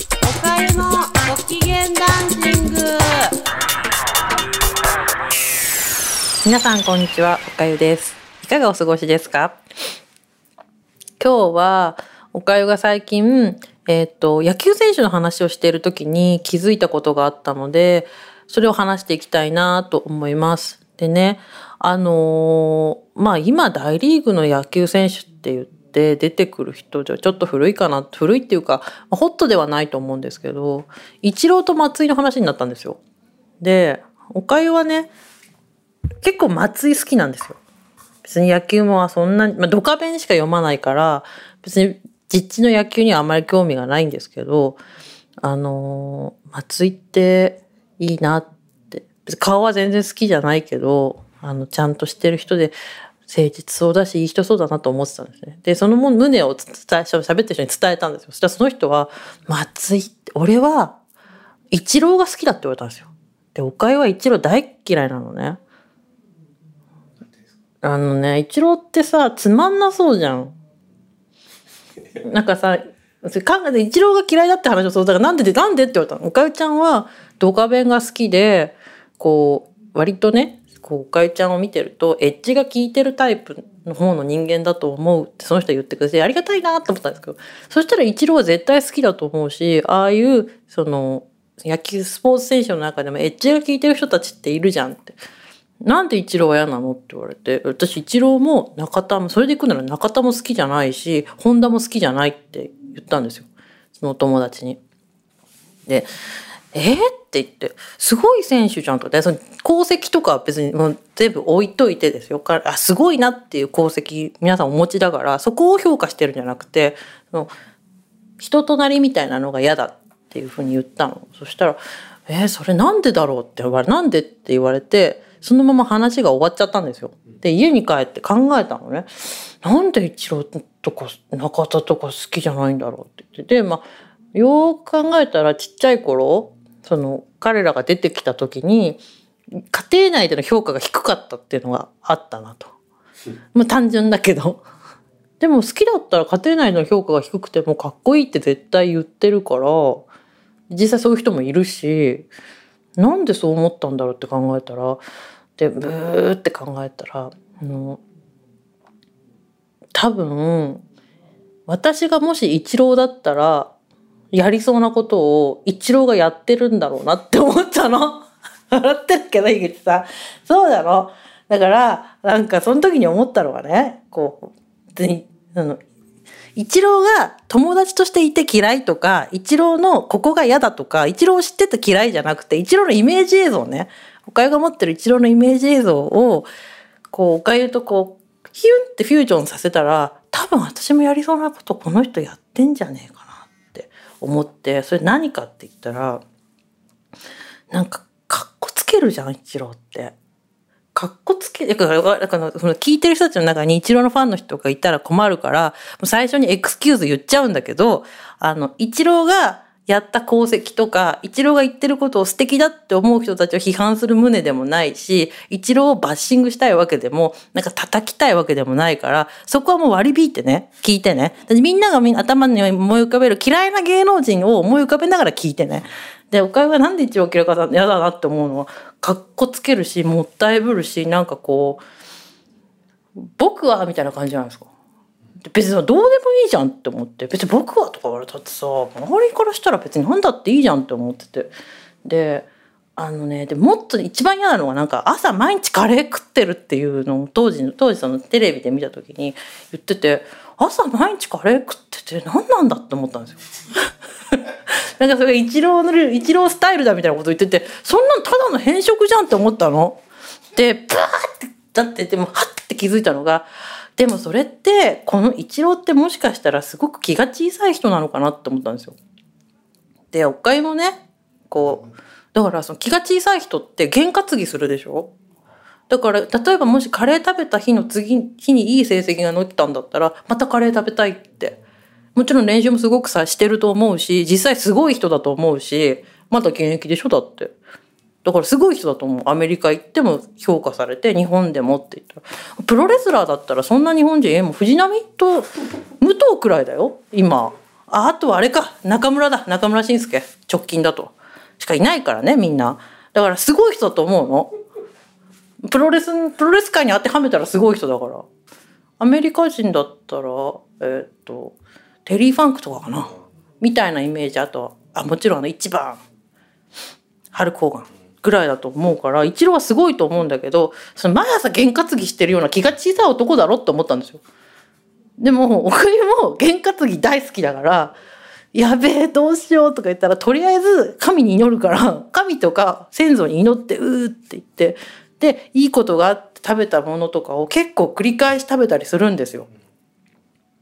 おかゆのご機嫌ダンシング。皆さんこんにちは。おかゆです。いかがお過ごしですか？今日はおかゆが最近えっ、と野球選手の話をしている時に気づいたことがあったのでそれを話していきたいなと思います。でねあのーまあ今大リーグの野球選手って言って出てくる人じゃちょっと古いかな古いっていうか、ホットではないと思うんですけどイチローと松井の話になったんですよ。でおかゆはね結構松井好きなんですよ。別に野球もそんなに、まあ、ドカベンしか読まないから別に実地の野球にはあまり興味がないんですけどあのー松井っていいなって顔は全然好きじゃないけどあのちゃんとしてる人で誠実そうだしいい人そうだなと思ってたんですね。でそのも胸を伝え喋った人に伝えたんですよ。そしたらその人は「松井って俺はイチローが好きだ」って言われたんですよ。でおかゆはイチロー大っ嫌いなのね。あのねイチローってさつまんなそうじゃん。なんかさそれ考えてイチローが嫌いだって話をそうだからなんででなんでって言われたの。おかゆちゃんはドカベンが好きでこう割とねこうかゆちゃんを見てるとエッジが効いてるタイプの方の人間だと思うってその人は言ってくれてありがたいなと思ったんですけどそしたらイチローは絶対好きだと思うしああいうその野球スポーツ選手の中でもエッジが効いてる人たちっているじゃんって。なんでイチローは嫌なのって言われて、私イチローも中田も、それで行くなら中田も好きじゃないし、ホンダも好きじゃないって言ったんですよ。そのお友達に。で、えー、って言って、すごい選手じゃんと、でその功績とかは別にもう全部置いといてですよ。からあ、すごいなっていう功績皆さんお持ちだから、そこを評価してるんじゃなくて、その人となりみたいなのが嫌だっていうふうに言ったの。そしたら、えー、それなんでだろうって言われ、なんでって言われて、そのまま話が終わっちゃったんですよ。で、家に帰って考えたのね。なんで一郎とか中田とか好きじゃないんだろうって言って。で、まあ、よく考えたらちっちゃい頃、その彼らが出てきた時に、家庭内での評価が低かったっていうのがあったなと。まあ単純だけど。でも好きだったら家庭内の評価が低くてもかっこいいって絶対言ってるから、実際そういう人もいるし、なんでそう思ったんだろうって考えたらでブーって考えたらあの多分私がもしイチローだったらやりそうなことをイチローがやってるんだろうなって思ったの。笑ってるけど井口さん。そうだろだからなんかその時に思ったのがねこう別にあのイチローが友達としていて嫌いとか、イチローのここが嫌だとか、イチローを知ってて嫌いじゃなくて、イチローのイメージ映像ね、おかゆが持ってるイチローのイメージ映像を、こう、おかゆとこう、ヒュンってフュージョンさせたら、多分私もやりそうなことこの人やってんじゃねえかな。思って、それ何かって言ったら、なんか、かっこつけるじゃん、一郎って。かっこつけ、だから、だからその聞いてる人たちの中にイチローのファンの人がいたら困るから、最初にエクスキューズ言っちゃうんだけど、あの、イチローがやった功績とか、イチローが言ってることを素敵だって思う人たちを批判する旨でもないし、イチローをバッシングしたいわけでも、なんか叩きたいわけでもないから、そこはもう割り引いてね、聞いてね。みんながみんな頭に思い浮かべる嫌いな芸能人を思い浮かべながら聞いてね。で、おかゆがなんで一応嫌いか嫌だなって思うのは、かっこつけるし、もったいぶるし、なんかこう、僕はみたいな感じないですか。別にどうでもいいじゃんって思って、別に僕はとか言われたってさ、周りからしたら別に何だっていいじゃんって思ってて。で、あのね、でもっと一番嫌なのがなんか朝毎日カレー食ってるっていうのを当時の、当時そのテレビで見た時に言ってて、朝毎日カレー食ってて何なんだって思ったんですよ。なんかそれがイチローのイチロースタイルだみたいなこと言っててそんなんただの変色じゃんって思ったの。でブワーってだってでもハッて気づいたのがでもそれってこのイチローってもしかしたらすごく気が小さい人なのかなって思ったんですよ。でおかゆもねこうだからその気が小さい人って験担ぎするでしょ？だから例えばもしカレー食べた日の次日にいい成績が乗ったんだったらまたカレー食べたいって。もちろん練習もすごくさしてると思うし実際すごい人だと思うしまだ現役でしょ？だって。だからすごい人だと思う。アメリカ行っても評価されて日本でもって言ったら。プロレスラーだったらそんな日本人えもう藤波と武藤くらいだよ。今。ああとはあれか。中村だ。中村慎介。直近だと。しかいないからねみんな。だからすごい人だと思うの。プロレスプロレス界に当てはめたらすごい人だから。アメリカ人だったらえー、っとテリー・ファンクとかかな。みたいなイメージあとあもちろんあの一番。ハルク・ホーガン。ぐらいだと思うから一郎はすごいと思うんだけどその毎朝験担ぎしてるような気が小さい男だろって思ったんですよ。でも奥井も験担ぎ大好きだからやべえどうしようとか言ったらとりあえず神に祈るから神とか先祖に祈ってうーって言ってでいいことがあって食べたものとかを結構繰り返し食べたりするんですよ。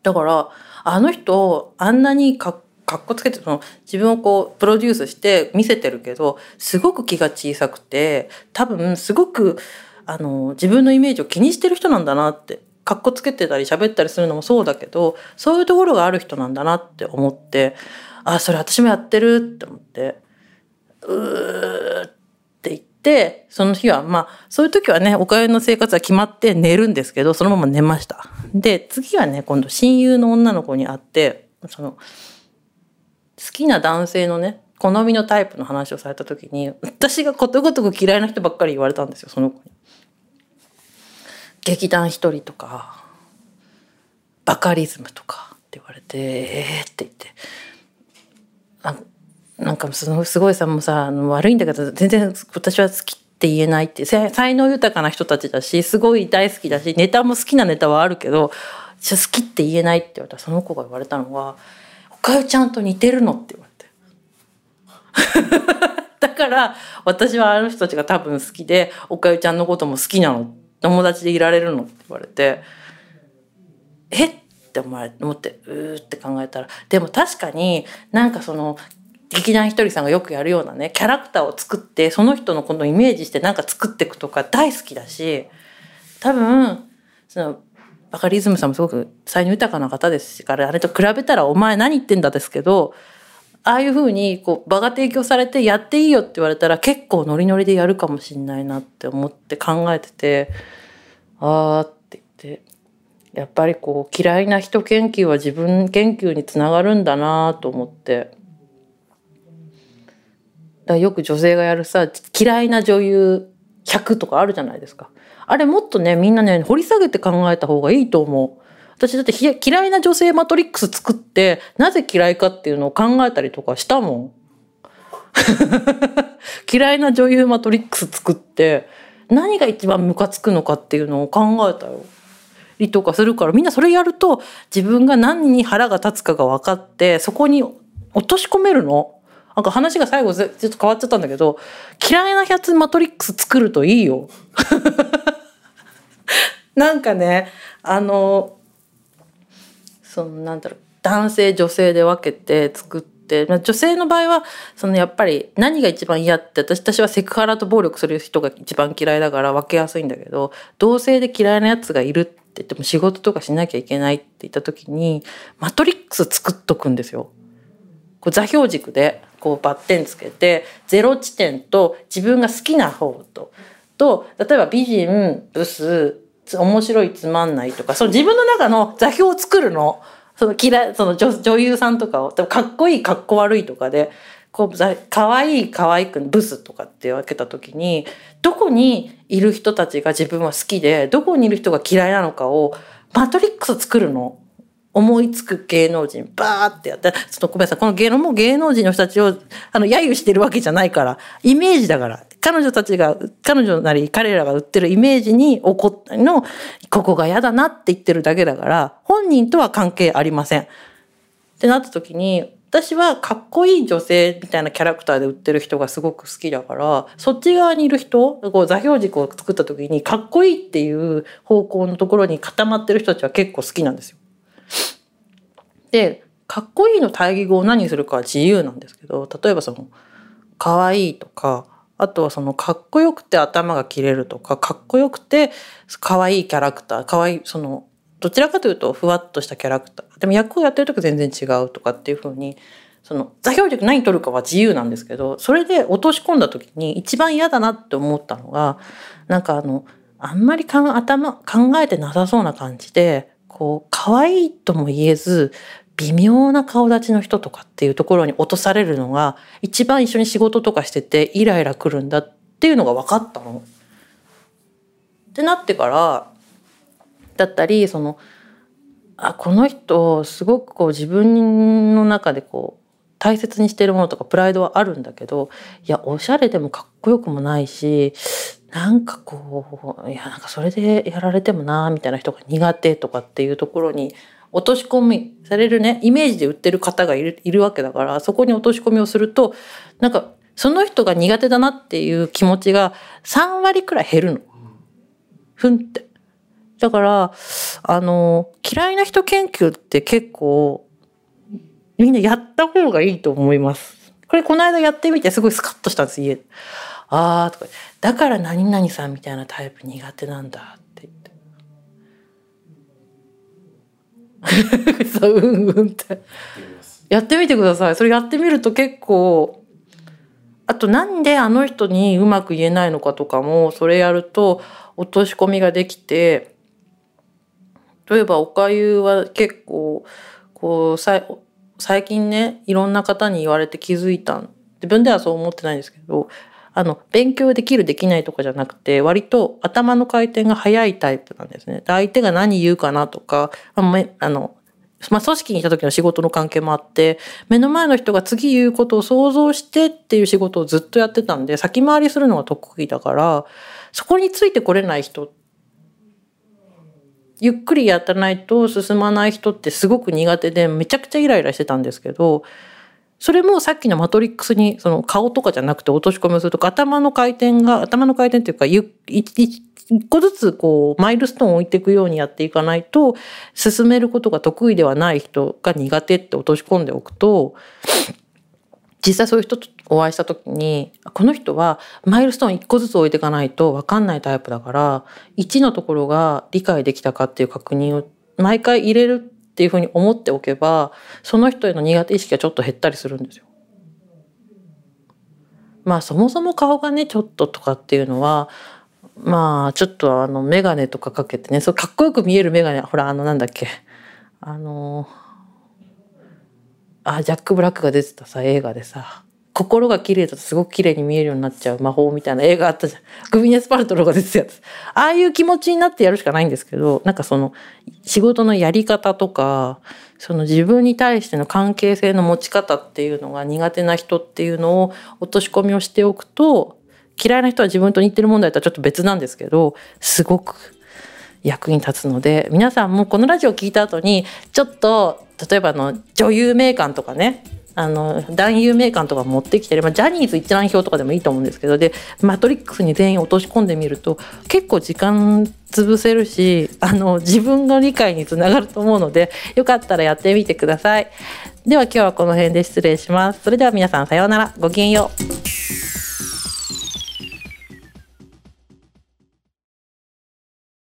だからあの人あんなにかかっこつけてその自分をこうプロデュースして見せてるけどすごく気が小さくて多分すごくあの自分のイメージを気にしてる人なんだなってかっこつけてたり喋ったりするのもそうだけどそういうところがある人なんだなって思ってあそれ私もやってるって思ってうーって言ってその日はまあそういう時はねおかゆの生活は決まって寝るんですけどそのまま寝ました。で次はね今度親友の女の子に会ってその好きな男性のね好みのタイプの話をされた時に私がことごとく嫌いな人ばっかり言われたんですよその子に。劇団一人とかバカリズムとかって言われてええー、って言ってあなんかそのすごいさもうさ悪いんだけど全然私は好きって言えないって才能豊かな人たちだしすごい大好きだしネタも好きなネタはあるけど好きって言えないって言われたその子が言われたのは「かゆちゃんと似てるの?」って言われて。だから私はあの人たちが多分好きでおかゆちゃんのことも好きなの。友達でいられるのって言われて。えっ？て思ってうーって考えたら。でも確かになんかその劇団ひとりさんがよくやるようなねキャラクターを作ってその人のこのイメージしてなんか作っていくとか大好きだし多分そのバカリズムさんもすごく才能豊かな方ですしからあれと比べたら「お前何言ってんだ」ですけどああいうふうにこう場が提供されてやっていいよって言われたら結構ノリノリでやるかもしんないなって思って考えててああって言ってやっぱりこう嫌いな人研究は自分研究につながるんだなと思って。だよく女性がやるさ嫌いな女優100とかあるじゃないですかあれもっとねみんなね掘り下げて考えた方がいいと思う。私だって嫌いな女性マトリックス作ってなぜ嫌いかっていうのを考えたりとかしたもん。嫌いな女優マトリックス作って何が一番ムカつくのかっていうのを考えたよ。りとかするからみんなそれやると自分が何に腹が立つかが分かってそこに落とし込めるの。なんか話が最後ちょっと変わっちゃったんだけど嫌いなやつマトリックス作るといいよ。なんかねあのそのなんだろう男性女性で分けて作って、まあ、女性の場合はそのやっぱり何が一番嫌って私私はセクハラと暴力する人が一番嫌いだから分けやすいんだけど同性で嫌いなやつがいるって言っても仕事とかしなきゃいけないって言った時にマトリックス作っとくんですよ。こう座標軸でこうバッテンつけてゼロ地点と自分が好きな方と。と例えば美人ブス面白いつまんないとかその自分の中の座標を作るの。その嫌その女女優さんとかを。かっこいいかっこ悪いとかでこうかわいいかわいくブスとかって分けた時にどこにいる人たちが自分は好きでどこにいる人が嫌いなのかをマトリックス作るの。思いつく芸能人バーってやって、ちょっとごめんなさい、この芸能も芸能人の人たちを、あの、揶揄してるわけじゃないから、イメージだから、彼女たちが、彼女なり彼らが売ってるイメージに起こったの、ここが嫌だなって言ってるだけだから、本人とは関係ありません。ってなった時に、私はかっこいい女性みたいなキャラクターで売ってる人がすごく好きだからそっち側にいる人こう座標軸を作った時にかっこいいっていう方向のところに固まってる人たちは結構好きなんですよ。でかっこいいの対義語を何するかは自由なんですけど例えばその可愛いとかあとはそのかっこよくて頭が切れるとかかっこよくて可愛いいキャラクター可愛いそのどちらかというとふわっとしたキャラクターでも役をやってる時全然違うとかっていうふうにその座標軸何取るかは自由なんですけどそれで落とし込んだ時に一番嫌だなって思ったのがなんかあのあんまり頭考えてなさそうな感じでこう可愛いとも言えず微妙な顔立ちの人とかっていうところに落とされるのが一番一緒に仕事とかしててイライラくるんだっていうのが分かったの。ってなってからだったりそのあこの人すごくこう自分の中でこう大切にしてるものとかプライドはあるんだけどいやおしゃれでもかっこよくもないしなんかこういやなんかそれでやられてもなみたいな人が苦手とかっていうところに落とし込みされるねイメージで売ってる方がいるいるわけだからそこに落とし込みをするとなんかその人が苦手だなっていう気持ちが3割くらい減るの。ふんって。だから、あの、嫌いな人研究って結構、みんなやった方がいいと思います。これこの間やってみてすごいスカッとしたんです、家。ああ、とか、だから何々さんみたいなタイプ苦手なんだ そう、うんうんって。やってみてください。それやってみると結構、あとなんであの人にうまく言えないのかとかも、それやると落とし込みができて、例えばおかゆは結構こうさ最近ねいろんな方に言われて気づいた自分ではそう思ってないんですけどあの勉強できるできないとかじゃなくて割と頭の回転が速いタイプなんですね。相手が何言うかなとかあのまあ、組織にいた時の仕事の関係もあって目の前の人が次言うことを想像してっていう仕事をずっとやってたんで先回りするのが得意だからそこについてこれない人ゆっくりやってないと進まない人ってすごく苦手でめちゃくちゃイライラしてたんですけどそれもさっきのマトリックスにその顔とかじゃなくて落とし込みをすると頭の回転が頭の回転っていうか一個ずつこうマイルストーンを置いていくようにやっていかないと進めることが得意ではない人が苦手って落とし込んでおくと実際そういう人とお会いした時にこの人はマイルストーン1個ずつ置いていかないと分かんないタイプだから1のところが理解できたかっていう確認を毎回入れるっていうふうに思っておけばその人への苦手意識がちょっと減ったりするんですよ。まあそもそも顔がねちょっととかっていうのはまあちょっとあの眼鏡とかかけてねそうかっこよく見える眼鏡ほらあのなんだっけあのあジャック・ブラックが出てたさ映画でさ心が綺麗だとすごく綺麗に見えるようになっちゃう魔法みたいな映画あったじゃん。グビネス・パルトロが出てたやつ。ああいう気持ちになってやるしかないんですけど、なんかその仕事のやり方とか、その自分に対しての関係性の持ち方っていうのが苦手な人っていうのを落とし込みをしておくと、嫌いな人は自分と似てる問題とはちょっと別なんですけど、すごく役に立つので、皆さんもこのラジオを聞いた後に、ちょっと、例えばの女優名鑑とかね、あの男優名鑑とか持ってきてればジャニーズ一覧表とかでもいいと思うんですけどでマトリックスに全員落とし込んでみると結構時間潰せるしあの自分の理解につながると思うのでよかったらやってみてください。では今日はこの辺で失礼します。それでは皆さんさようなら。ごきげんよう。